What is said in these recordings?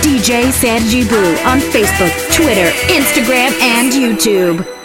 DJ Blue on Facebook, Twitter, Instagram, and YouTube.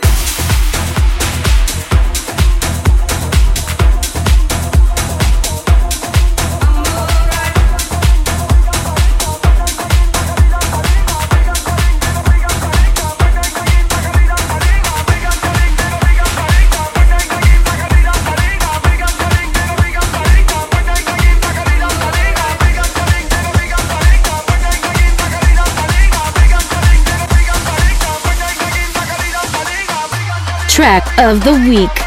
Track of the week.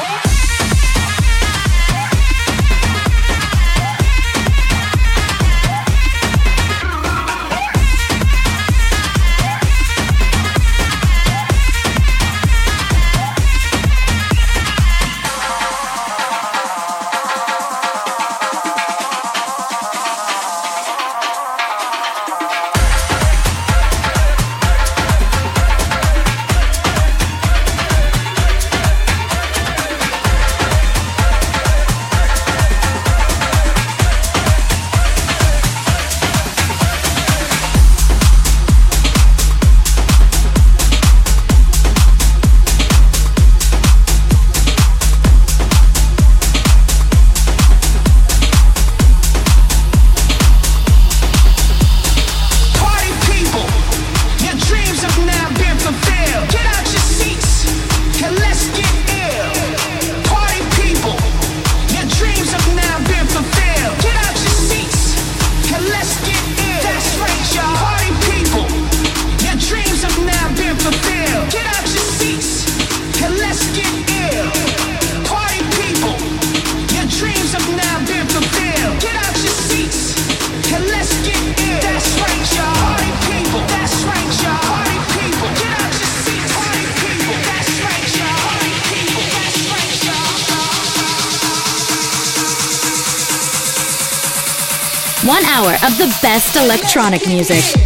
Electronic music.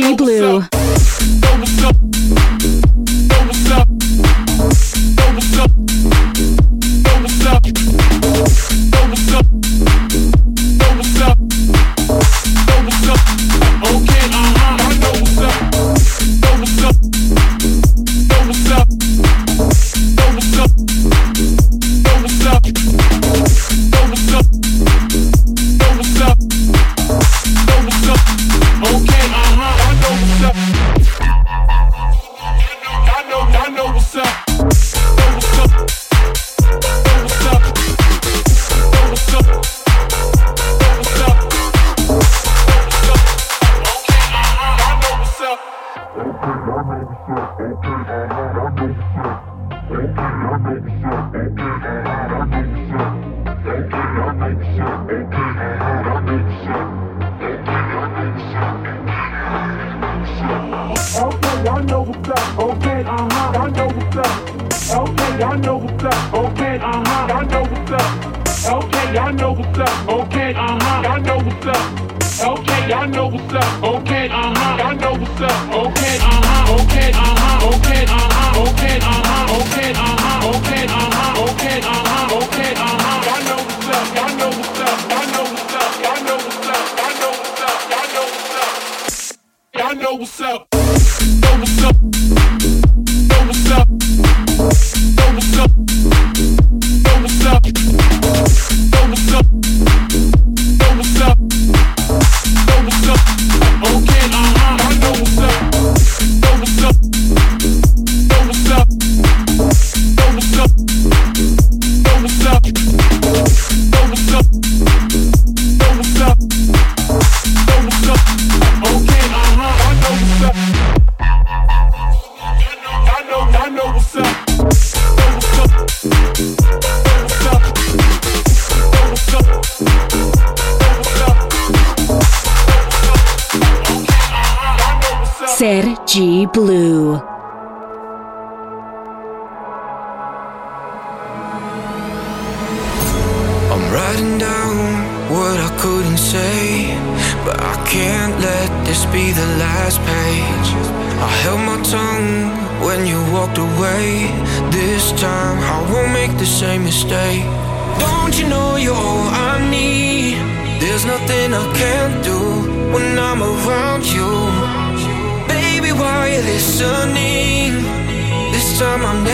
With Blue. I'm writing down what I couldn't say, but I can't let this be the last page. I held my tongue when you walked away. This time I won't make the same mistake. Don't you know you're all I need? There's nothing I can't listening. This time I'm never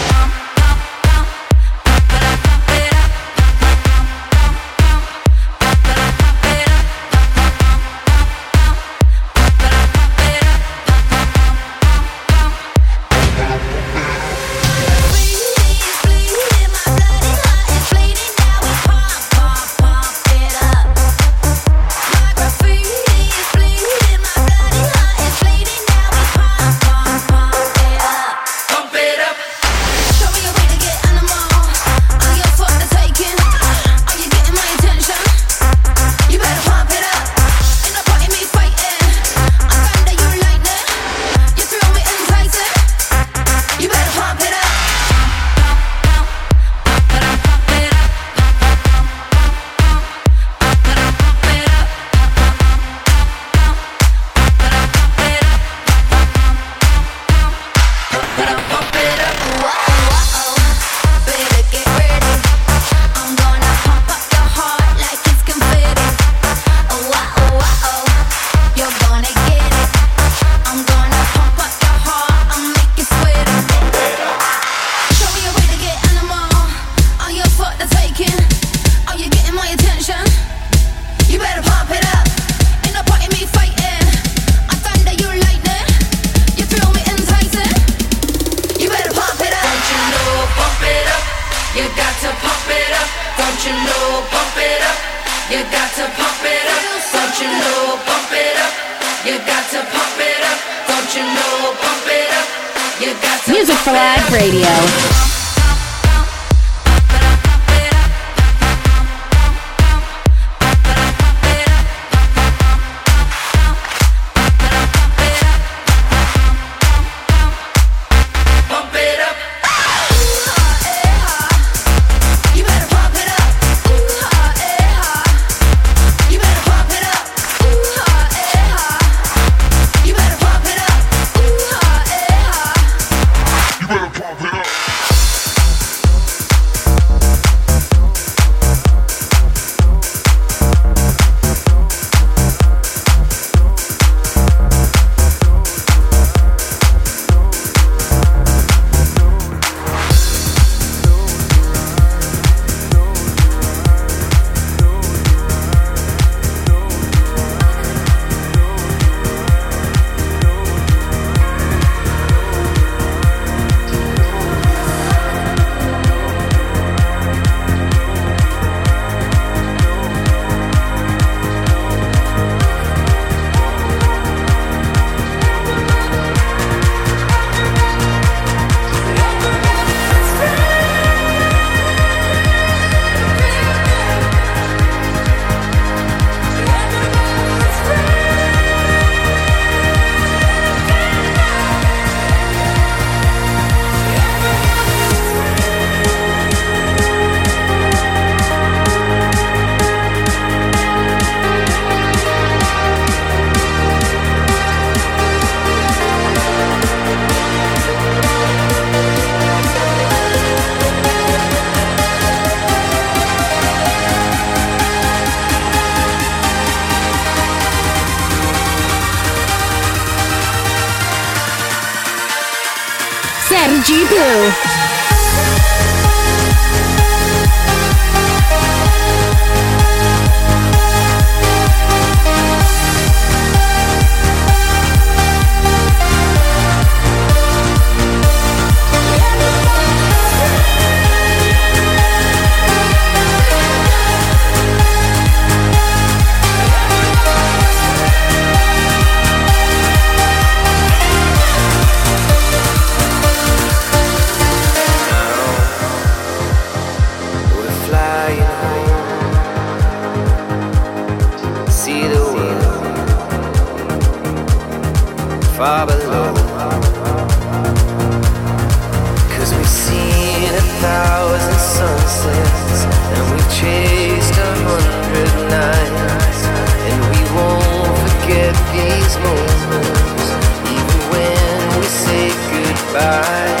these moments, even when we say goodbye.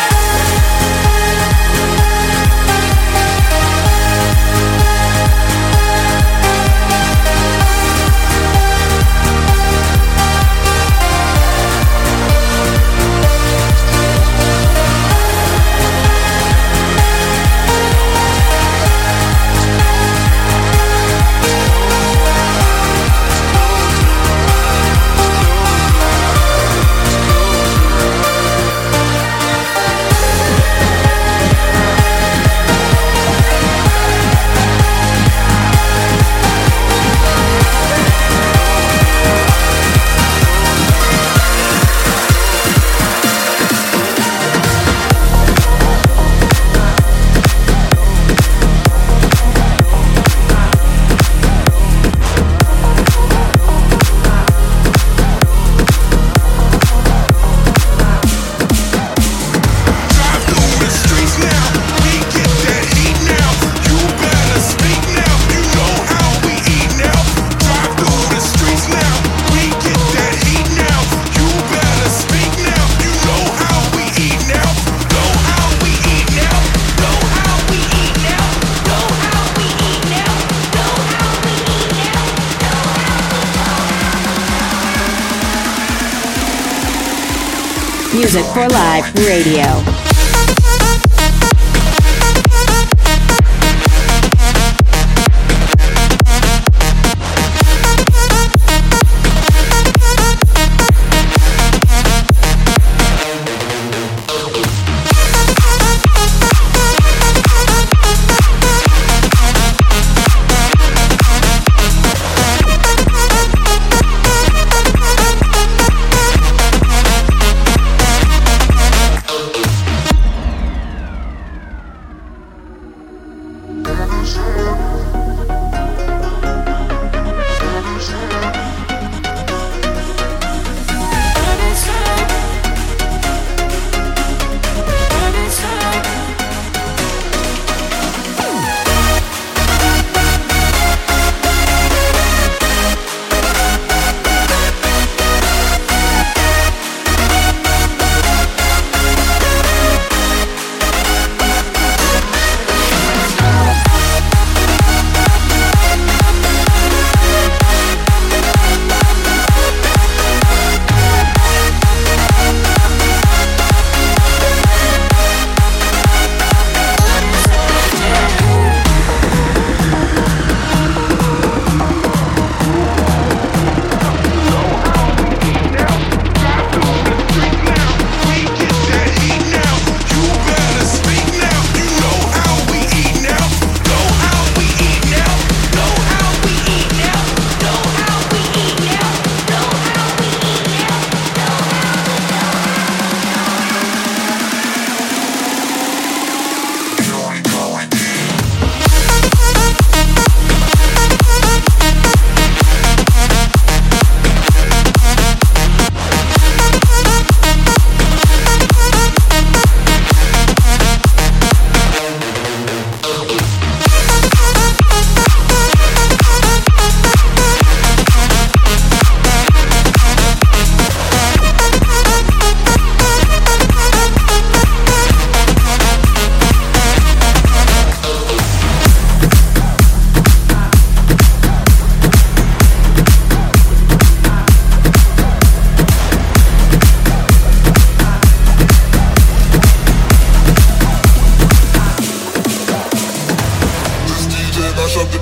Radio.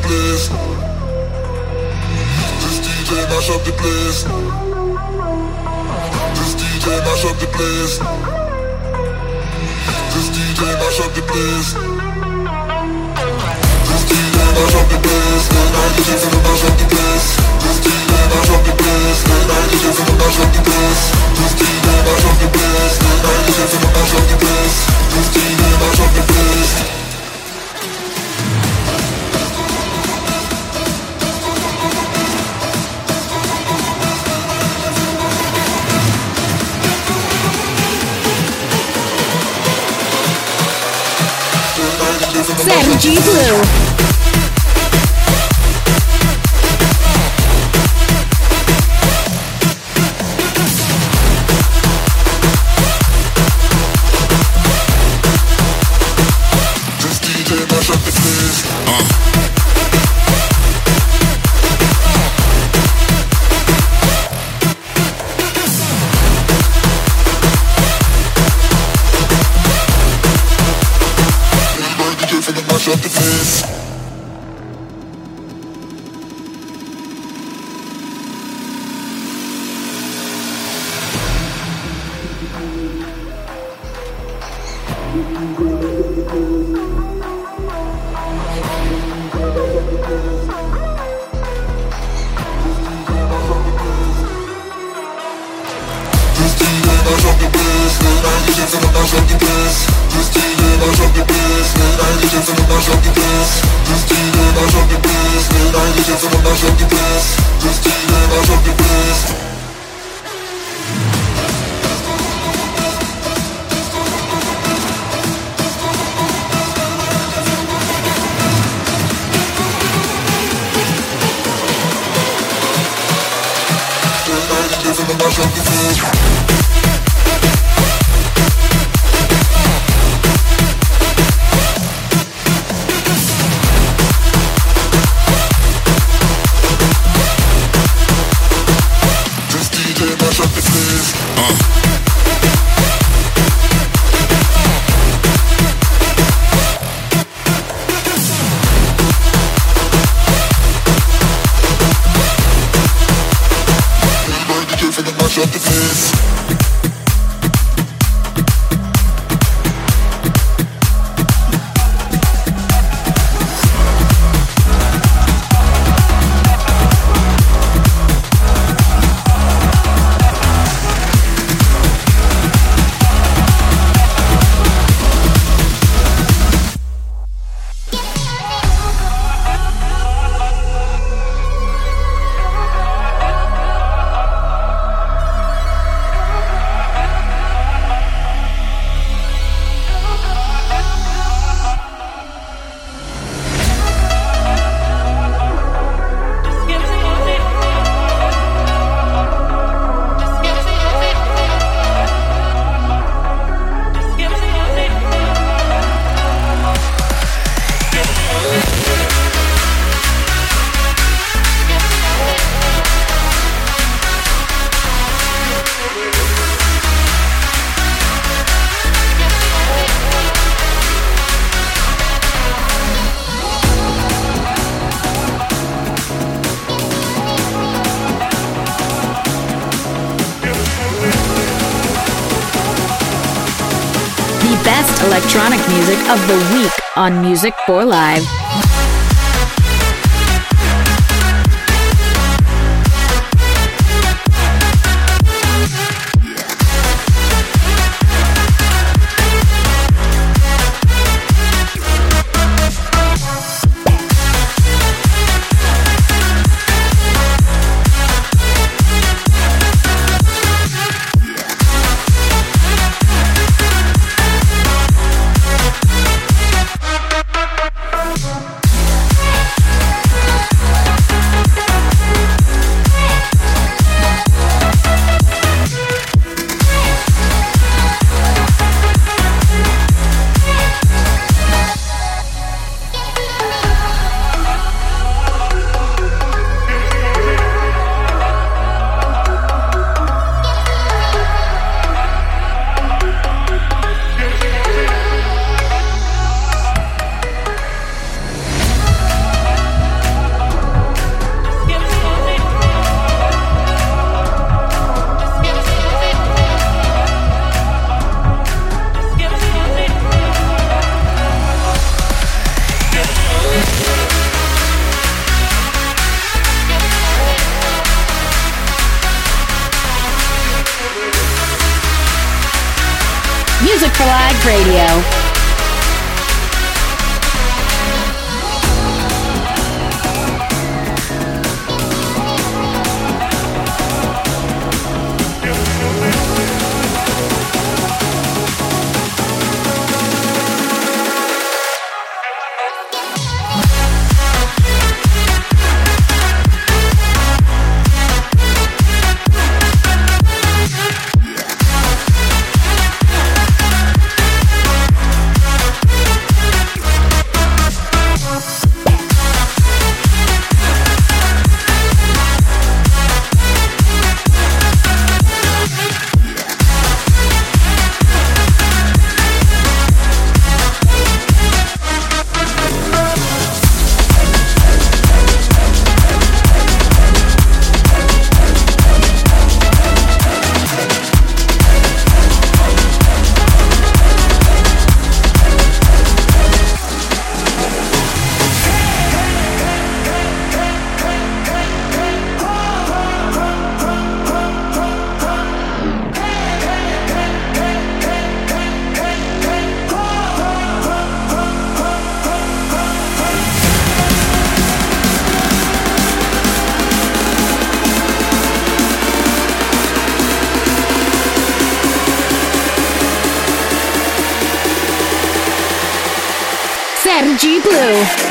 Place. This DJ mash up the place. This DJ mash up the place. This DJ mash up the place. This DJ mash up the place. Mash up the place. This DJ mash up the place. DJ mash up the place. DJ mash up the place. Sergi Blue. pis Ne der diyeceğim sana başlar ki pis Düz değil başlar ki pis Ne der diyeceğim sana başlar ki pis Düz değil başlar ki pis Ne der diyeceğim sana başlar ki pis of the week on Music for Live. G Blue.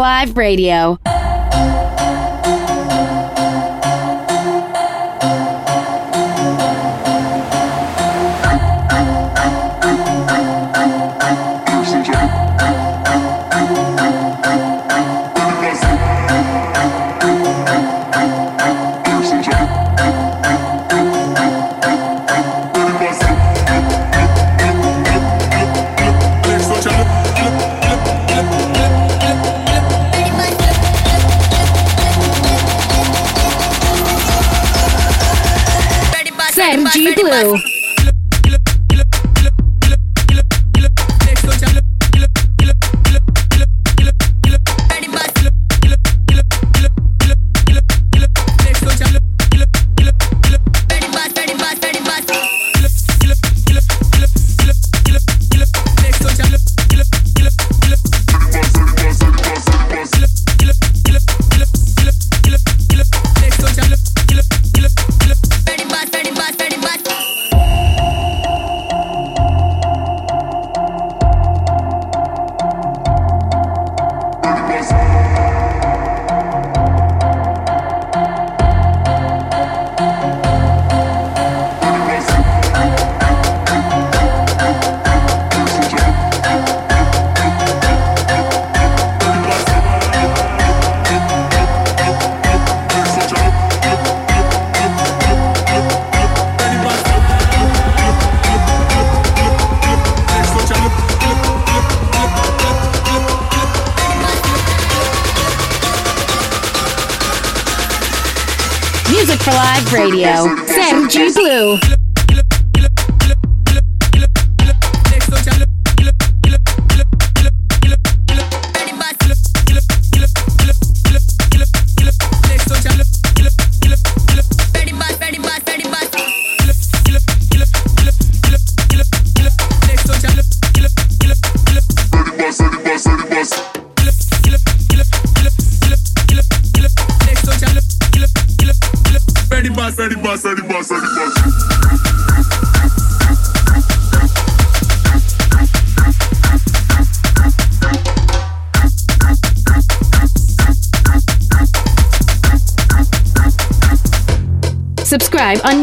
Live Radio.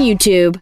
YouTube.